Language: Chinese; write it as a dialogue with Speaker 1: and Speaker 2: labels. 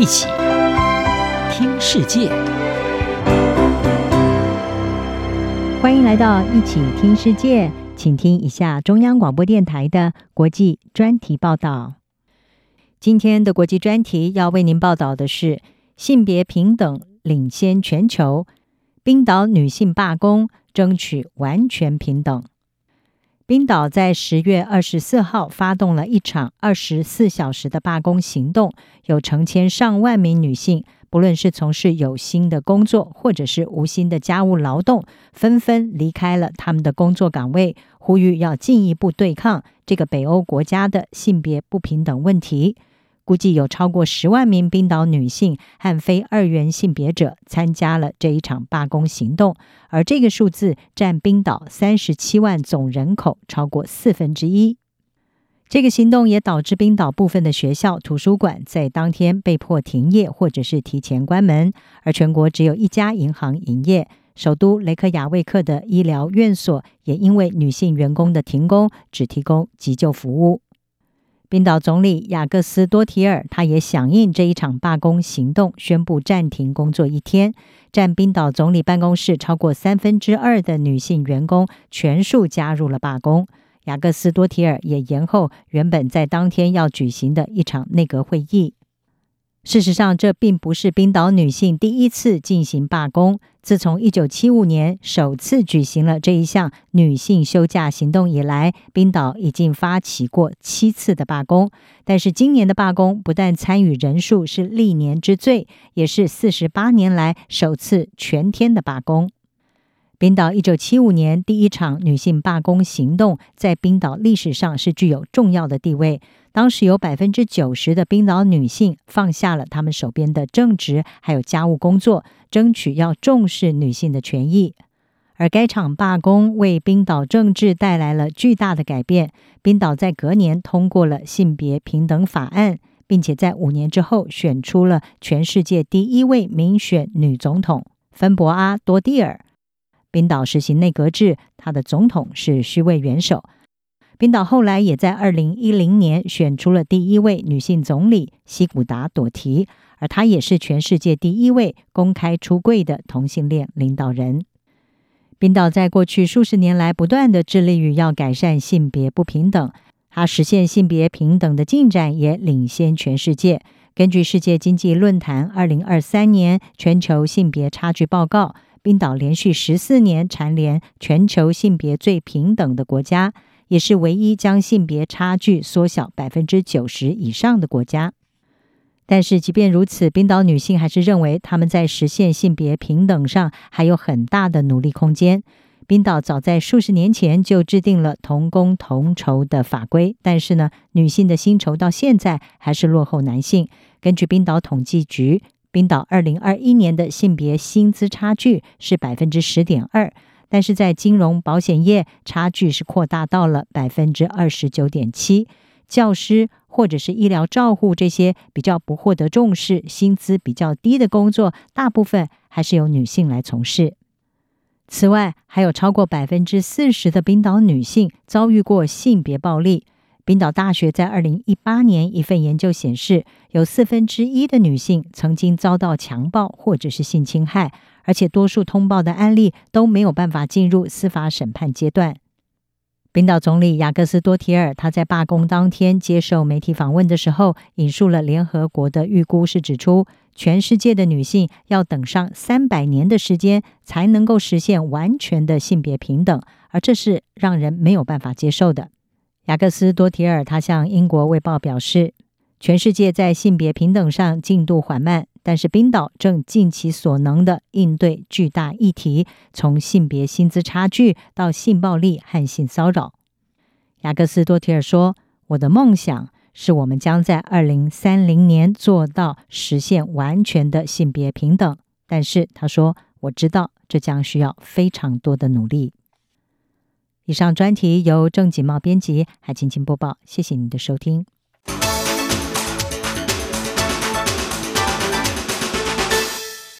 Speaker 1: 一起听世界，
Speaker 2: 欢迎来到一起听世界，请听一下中央广播电台的国际专题报道。今天的国际专题要为您报道的是性别平等领先全球，冰岛女性罢工争取完全平等。冰岛在十月二十四号发动了一场二十四小时的罢工行动，有成千上万名女性，不论是从事有薪的工作，或者是无薪的家务劳动，纷纷离开了他们的工作岗位，呼吁要进一步对抗这个北欧国家的性别不平等问题。估计有超过十万名冰岛女性和非二元性别者参加了这一场罢工行动，而这个数字占冰岛三十七万总人口超过四分之一。这个行动也导致冰岛部分的学校、图书馆在当天被迫停业或者是提前关门，而全国只有一家银行营业。首都雷克雅未克的医疗院所也因为女性员工的停工，只提供急救服务。冰岛总理雅各斯多提尔，他也响应这一场罢工行动，宣布暂停工作一天。占冰岛总理办公室超过三分之二的女性员工全数加入了罢工。雅各斯多提尔也延后原本在当天要举行的一场内阁会议。事实上，这并不是冰岛女性第一次进行罢工。自从1975年首次举行了这一项女性休假行动以来，冰岛已经发起过七次的罢工。但是今年的罢工不但参与人数是历年之最，也是48年来首次全天的罢工。冰岛一九七五年第一场女性罢工行动，在冰岛历史上是具有重要的地位。当时有百分之九十的冰岛女性放下了她们手边的正职，还有家务工作，争取要重视女性的权益。而该场罢工为冰岛政治带来了巨大的改变。冰岛在隔年通过了性别平等法案，并且在五年之后选出了全世界第一位民选女总统芬博阿多蒂尔。冰岛实行内阁制，他的总统是虚位元首。冰岛后来也在二零一零年选出了第一位女性总理西古达朵提，而她也是全世界第一位公开出柜的同性恋领导人。冰岛在过去数十年来不断地致力于要改善性别不平等，它实现性别平等的进展也领先全世界。根据世界经济论坛二零二三年全球性别差距报告。冰岛连续十四年蝉联全球性别最平等的国家，也是唯一将性别差距缩小百分之九十以上的国家。但是，即便如此，冰岛女性还是认为他们在实现性别平等上还有很大的努力空间。冰岛早在数十年前就制定了同工同酬的法规，但是呢，女性的薪酬到现在还是落后男性。根据冰岛统计局。冰岛二零二一年的性别薪资差距是百分之十点二，但是在金融保险业差距是扩大到了百分之二十九点七。教师或者是医疗照护这些比较不获得重视、薪资比较低的工作，大部分还是由女性来从事。此外，还有超过百分之四十的冰岛女性遭遇过性别暴力。冰岛大学在二零一八年一份研究显示，有四分之一的女性曾经遭到强暴或者是性侵害，而且多数通报的案例都没有办法进入司法审判阶段。冰岛总理雅各斯多提尔他在罢工当天接受媒体访问的时候，引述了联合国的预估，是指出全世界的女性要等上三百年的时间才能够实现完全的性别平等，而这是让人没有办法接受的。雅各斯多提尔他向英国卫报表示，全世界在性别平等上进度缓慢，但是冰岛正尽其所能的应对巨大议题，从性别薪资差距到性暴力和性骚扰。雅各斯多提尔说：“我的梦想是我们将在二零三零年做到实现完全的性别平等，但是他说，我知道这将需要非常多的努力。”以上专题由郑锦茂编辑，还请请播报。谢谢你的收听。